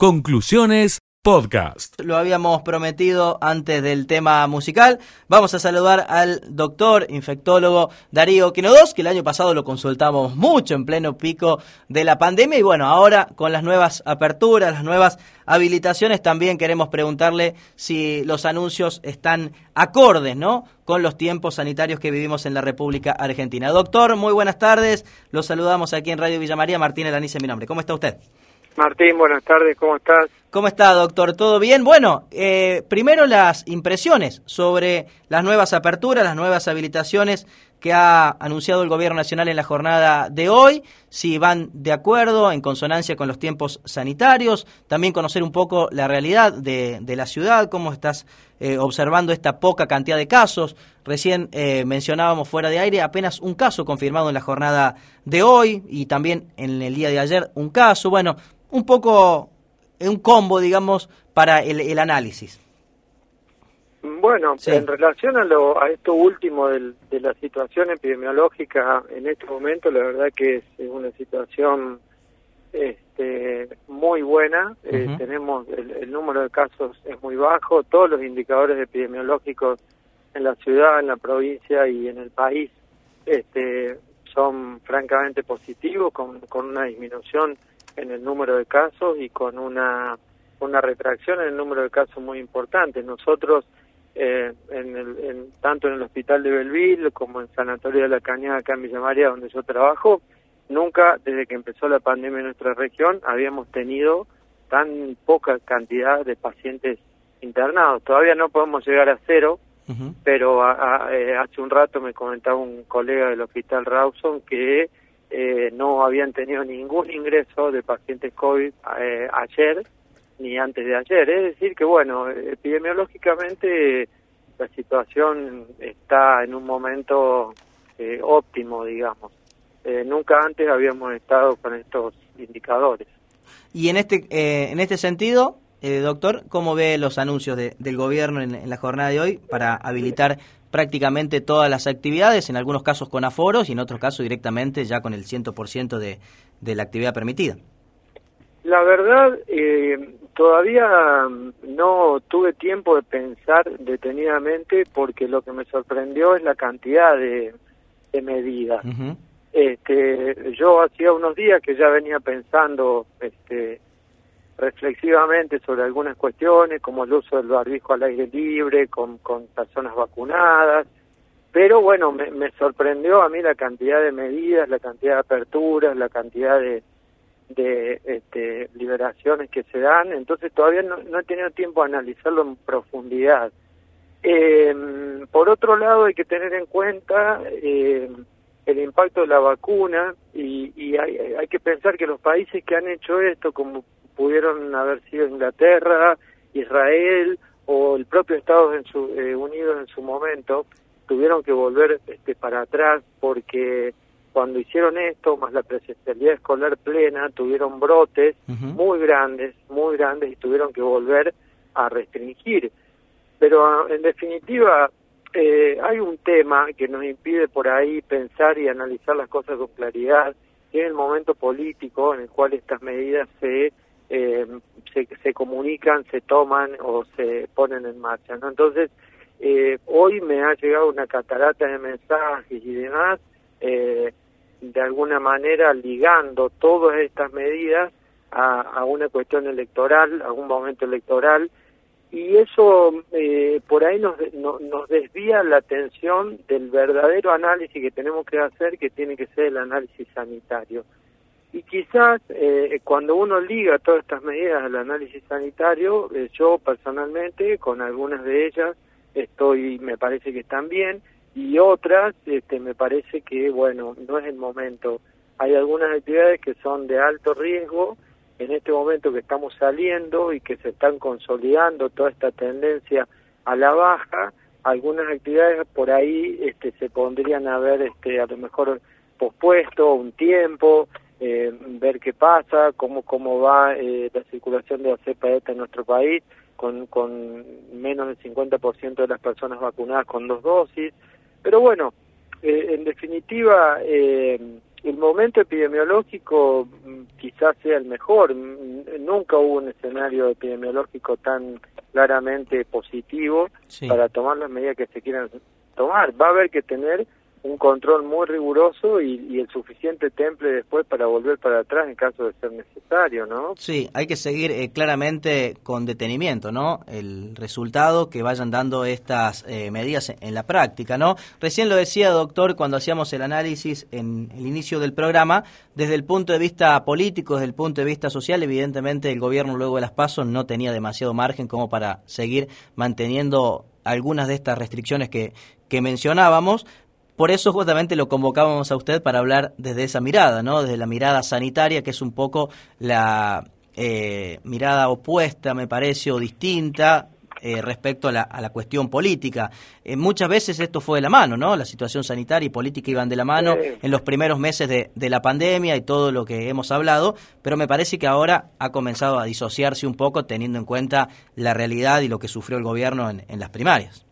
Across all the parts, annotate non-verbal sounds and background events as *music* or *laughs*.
Conclusiones Podcast. Lo habíamos prometido antes del tema musical. Vamos a saludar al doctor infectólogo Darío Quinodos, que el año pasado lo consultamos mucho en pleno pico de la pandemia. Y bueno, ahora con las nuevas aperturas, las nuevas habilitaciones, también queremos preguntarle si los anuncios están acordes, ¿no? Con los tiempos sanitarios que vivimos en la República Argentina. Doctor, muy buenas tardes. Los saludamos aquí en Radio Villa María. Martín Elanice, mi nombre. ¿Cómo está usted? Martín, buenas tardes, ¿cómo estás? ¿Cómo está, doctor? ¿Todo bien? Bueno, eh, primero las impresiones sobre las nuevas aperturas, las nuevas habilitaciones que ha anunciado el Gobierno Nacional en la jornada de hoy, si van de acuerdo, en consonancia con los tiempos sanitarios, también conocer un poco la realidad de, la ciudad, cómo estás eh, observando esta poca cantidad de casos. Recién eh, mencionábamos fuera de aire apenas un caso confirmado en la jornada de hoy y también en el día de ayer un caso. Bueno, un poco un combo, digamos, para el, análisis. Bueno, en relación a, lo, a esto último del, de la situación epidemiológica en este momento, la verdad que es una situación este, muy buena. Eh, tenemos el, número de casos es muy bajo, todos los indicadores epidemiológicos en la ciudad, en la provincia y en el país este, son francamente positivos, con, con una disminución en el número de casos y con una, una retracción en el número de casos muy importante. Nosotros, eh, en el, en, tanto en el hospital de Belville como en Sanatorio de la Cañada, acá en Villa María, donde yo trabajo, nunca, desde que empezó la pandemia en nuestra región, habíamos tenido tan poca cantidad de pacientes internados. Todavía no podemos llegar a cero, pero eh, hace un rato me comentaba un colega del hospital Rawson que eh, no habían tenido ningún ingreso de pacientes COVID eh, ayer ni antes de ayer. Es decir, que bueno, epidemiológicamente la situación está en un momento eh, óptimo, digamos. nunca antes habíamos estado con estos indicadores. Y en este, en este sentido, doctor, ¿cómo ve los anuncios del gobierno en, la jornada de hoy para habilitar prácticamente todas las actividades, en algunos casos con aforos y en otros casos directamente ya con el 100% de, de la actividad permitida. La verdad, eh, todavía no tuve tiempo de pensar detenidamente porque lo que me sorprendió es la cantidad de, medidas. este, yo hacía unos días que ya venía pensando este, reflexivamente sobre algunas cuestiones, como el uso del barbijo al aire libre, con, con personas vacunadas, pero bueno, me, sorprendió a mí la cantidad de medidas, la cantidad de aperturas, la cantidad de, de este, liberaciones que se dan, entonces todavía no, he tenido tiempo de analizarlo en profundidad. Eh, por otro lado, hay que tener en cuenta eh, el impacto de la vacuna y, y hay, hay, que pensar que los países que han hecho esto, como pudieron haber sido Inglaterra, Israel o el propio Estados eh, Unidos en su momento, tuvieron que volver este, para atrás porque cuando hicieron esto, más la presencialidad escolar plena, tuvieron brotes muy grandes, muy grandes y tuvieron que volver a restringir. Pero en definitiva, eh, hay un tema que nos impide por ahí pensar y analizar las cosas con claridad, que es el momento político en el cual estas medidas se eh, se, comunican, se toman o se ponen en marcha. ¿no? Entonces, eh, hoy me ha llegado una catarata de mensajes y demás, eh, de alguna manera ligando todas estas medidas a, una cuestión electoral, a un momento electoral, y eso eh, por ahí nos, nos desvía la atención del verdadero análisis que tenemos que hacer, que tiene que ser el análisis sanitario. Y quizás eh, cuando uno liga todas estas medidas al análisis sanitario, eh, yo personalmente con algunas de ellas estoy, me parece que están bien, y otras este, me parece que, bueno, no es el momento. Hay algunas actividades que son de alto riesgo, en este momento que estamos saliendo y que se están consolidando toda esta tendencia a la baja, algunas actividades por ahí este, se pondrían a ver este, a lo mejor pospuesto un tiempo, eh, ver qué pasa, cómo, cómo va eh, la circulación de la cepa esta en nuestro país, con, con menos del 50% de las personas vacunadas con dos dosis. Pero bueno, eh, en definitiva, el momento epidemiológico mm, quizás sea el mejor. Nunca hubo un escenario epidemiológico tan claramente positivo para tomar las medidas que se quieran tomar. Va a haber que tener un control muy riguroso y, el suficiente temple después para volver para atrás en caso de ser necesario, ¿no? Sí, hay que seguir eh, claramente con detenimiento, ¿no? El resultado que vayan dando estas eh, medidas en, la práctica, ¿no? Recién lo decía, doctor, cuando hacíamos el análisis en el inicio del programa, desde el punto de vista político, desde el punto de vista social, evidentemente el gobierno luego de las pasos no tenía demasiado margen como para seguir manteniendo algunas de estas restricciones que, que mencionábamos, por eso justamente lo convocábamos a usted para hablar desde esa mirada, ¿no? Desde la mirada sanitaria, que es un poco la eh, mirada opuesta, me parece, o distinta eh, respecto a la, cuestión política. Eh, muchas veces esto fue de la mano, ¿no? La situación sanitaria y política iban de la mano en los primeros meses de, la pandemia y todo lo que hemos hablado, pero me parece que ahora ha comenzado a disociarse un poco teniendo en cuenta la realidad y lo que sufrió el gobierno en las primarias.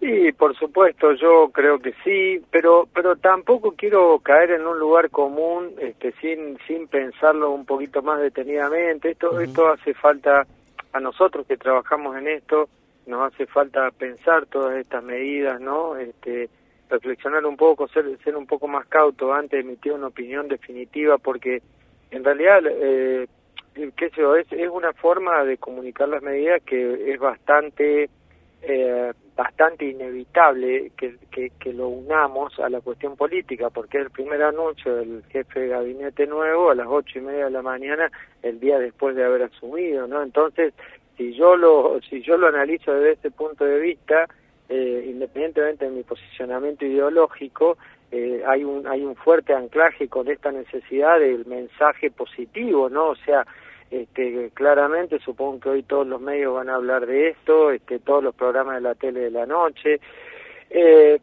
Sí, por supuesto, yo creo que sí, pero pero tampoco quiero caer en un lugar común, este, sin sin pensarlo un poquito más detenidamente. Esto esto hace falta a nosotros que trabajamos en esto, nos hace falta pensar todas estas medidas, ¿no? Este, reflexionar un poco, ser ser un poco más cauto antes de emitir una opinión definitiva, porque en realidad eh, qué sé yo, es, es una forma de comunicar las medidas que es bastante eh, bastante inevitable que, que, lo unamos a la cuestión política, porque es el primer anuncio del jefe de gabinete nuevo a las ocho y media de la mañana, el día después de haber asumido, ¿no? Entonces, si yo lo, si yo lo analizo desde ese punto de vista, eh, independientemente de mi posicionamiento ideológico, eh, hay un hay un fuerte anclaje con esta necesidad del mensaje positivo, ¿no? O sea, este, claramente supongo que hoy todos los medios van a hablar de esto, este, todos los programas de la tele de la noche, eh,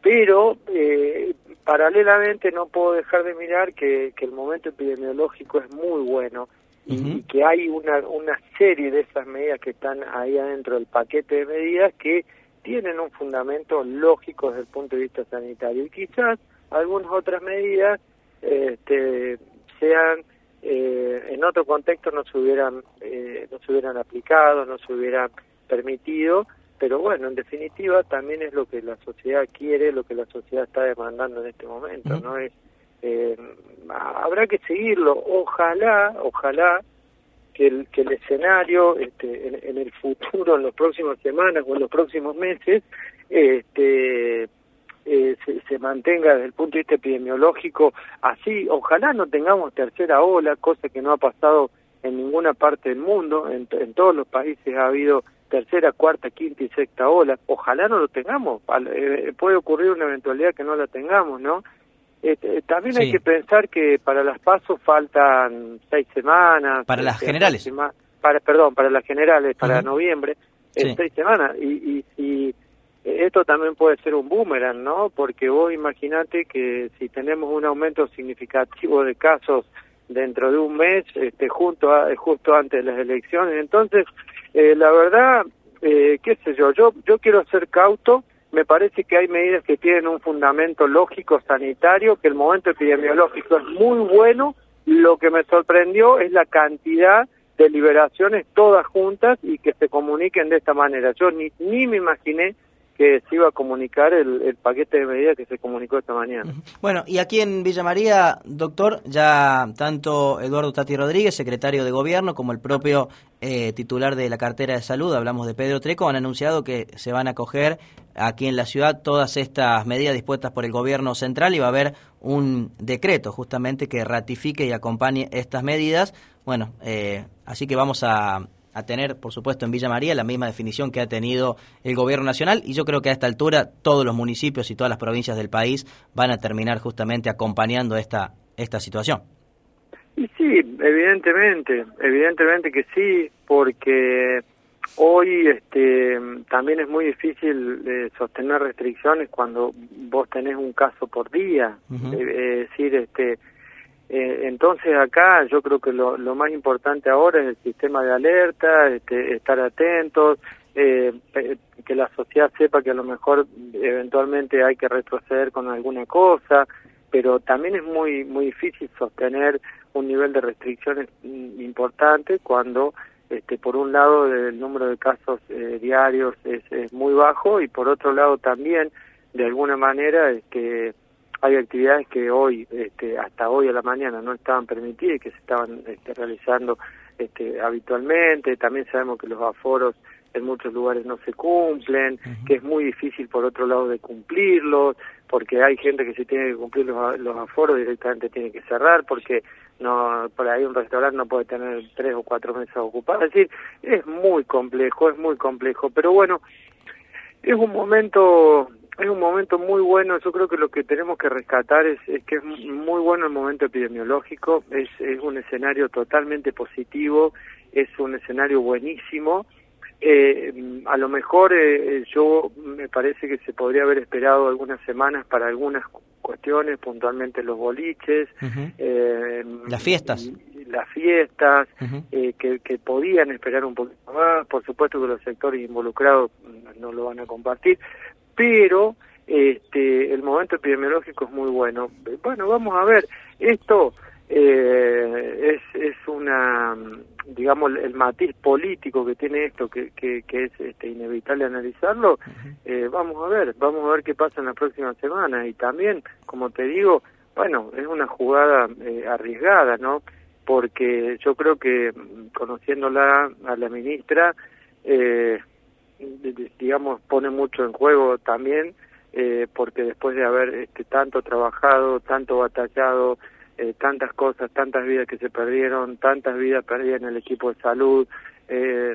pero eh, paralelamente no puedo dejar de mirar que, que el momento epidemiológico es muy bueno y, que hay una, una serie de esas medidas que están ahí adentro del paquete de medidas que tienen un fundamento lógico desde el punto de vista sanitario. Y quizás algunas otras medidas este, sean eh, en otro contexto no se hubieran eh, no se hubieran aplicado, no se hubieran permitido, pero bueno, en definitiva también es lo que la sociedad quiere, lo que la sociedad está demandando en este momento, ¿no? Es eh, habrá que seguirlo, ojalá, ojalá que el, que el escenario este, en, en el futuro, en las próximas semanas o en los próximos meses, este, eh, se, mantenga desde el punto de vista epidemiológico así. Ojalá no tengamos tercera ola, cosa que no ha pasado en ninguna parte del mundo. En, todos los países ha habido tercera, cuarta, quinta y sexta ola. Ojalá no lo tengamos. Eh, puede ocurrir una eventualidad que no la tengamos, ¿no? Este, también hay que pensar que para las pasos faltan seis semanas. Para las generales. Para, perdón, para las generales, para noviembre, en seis semanas. Y, y, y esto también puede ser un boomerang, ¿no? Porque vos imaginate que si tenemos un aumento significativo de casos dentro de un mes, este, junto a, justo antes de las elecciones, entonces, eh, la verdad, eh, qué sé yo, yo, yo quiero ser cauto, me parece que hay medidas que tienen un fundamento lógico sanitario, que el momento epidemiológico es muy bueno, lo que me sorprendió es la cantidad de liberaciones todas juntas y que se comuniquen de esta manera. Yo ni, ni me imaginé que se iba a comunicar el, paquete de medidas que se comunicó esta mañana. Bueno, y aquí en Villa María, doctor, ya tanto Eduardo Tati Rodríguez, secretario de Gobierno, como el propio eh, titular de la cartera de salud, hablamos de Pedro Treco, han anunciado que se van a coger aquí en la ciudad todas estas medidas dispuestas por el gobierno central y va a haber un decreto justamente que ratifique y acompañe estas medidas. Bueno, eh, así que vamos a a tener, por supuesto, en Villa María la misma definición que ha tenido el gobierno nacional y yo creo que a esta altura todos los municipios y todas las provincias del país van a terminar justamente acompañando esta, esta situación. Y sí, evidentemente, evidentemente que sí, porque hoy este, también es muy difícil eh, sostener restricciones cuando vos tenés un caso por día, eh, es decir, este eh, entonces acá yo creo que lo, lo, más importante ahora es el sistema de alerta, este, estar atentos, eh, que la sociedad sepa que a lo mejor eventualmente hay que retroceder con alguna cosa. pero también es muy muy difícil sostener un nivel de restricciones mm, importante cuando este, por un lado el número de casos eh, diarios es, es, muy bajo y por otro lado también de alguna manera este, hay actividades que hoy este, hasta hoy a la mañana no estaban permitidas y que se estaban este, realizando este, habitualmente. También sabemos que los aforos en muchos lugares no se cumplen, que es muy difícil por otro lado de cumplirlos, porque hay gente que si tiene que cumplir los, los aforos directamente tiene que cerrar, porque no por ahí un restaurante no puede tener tres o cuatro mesas ocupadas, es decir, es muy complejo, es muy complejo, pero bueno, es un momento es un momento muy bueno, yo creo que lo que tenemos que rescatar es, es que es muy bueno el momento epidemiológico, es, es un escenario totalmente positivo, es un escenario buenísimo, eh, a lo mejor eh, yo me parece que se podría haber esperado algunas semanas para algunas cuestiones, puntualmente los boliches, eh, las fiestas, las fiestas, eh, que, que podían esperar un poquito más. Por supuesto que los sectores involucrados no lo van a compartir, pero este, el momento epidemiológico es muy bueno. Bueno, vamos a ver, esto eh, es, es una digamos, el matiz político que tiene esto, que, que, es este, inevitable analizarlo, eh, vamos a ver, vamos a ver qué pasa en la próxima semana. Y también, como te digo, bueno, es una jugada eh, arriesgada, ¿no? Porque yo creo que, mm, conociéndola a la ministra, eh, digamos, pone mucho en juego también, porque después de haber este, tanto trabajado, tanto batallado, eh, tantas cosas, tantas vidas que se perdieron, tantas vidas perdidas en el equipo de salud. Eh,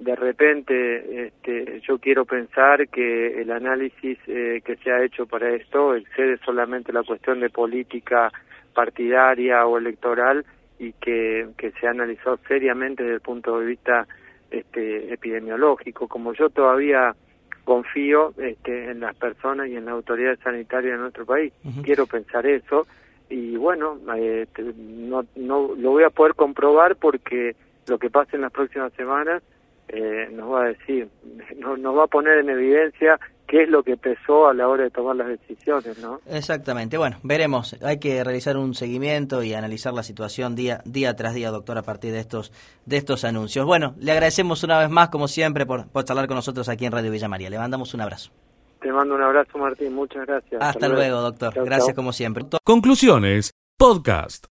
de repente, este, yo quiero pensar que el análisis eh, que se ha hecho para esto excede solamente la cuestión de política partidaria o electoral y que, que se ha analizado seriamente desde el punto de vista este, epidemiológico. Como yo todavía confío este, en las personas y en la autoridad sanitaria de nuestro país, quiero pensar eso y bueno, eh, no, no lo voy a poder comprobar porque lo que pase en las próximas semanas eh, nos va a decir, *laughs* no, nos va a poner en evidencia qué es lo que pesó a la hora de tomar las decisiones, ¿no? Exactamente. Bueno, veremos. Hay que realizar un seguimiento y analizar la situación día día tras día, doctor, a partir de estos de estos anuncios. Bueno, le agradecemos una vez más, como siempre, por, por charlar con nosotros aquí en Radio Villa María. Le mandamos un abrazo. Te mando un abrazo, Martín. Muchas gracias. Hasta, luego, doctor. gracias como siempre. Conclusiones, podcast.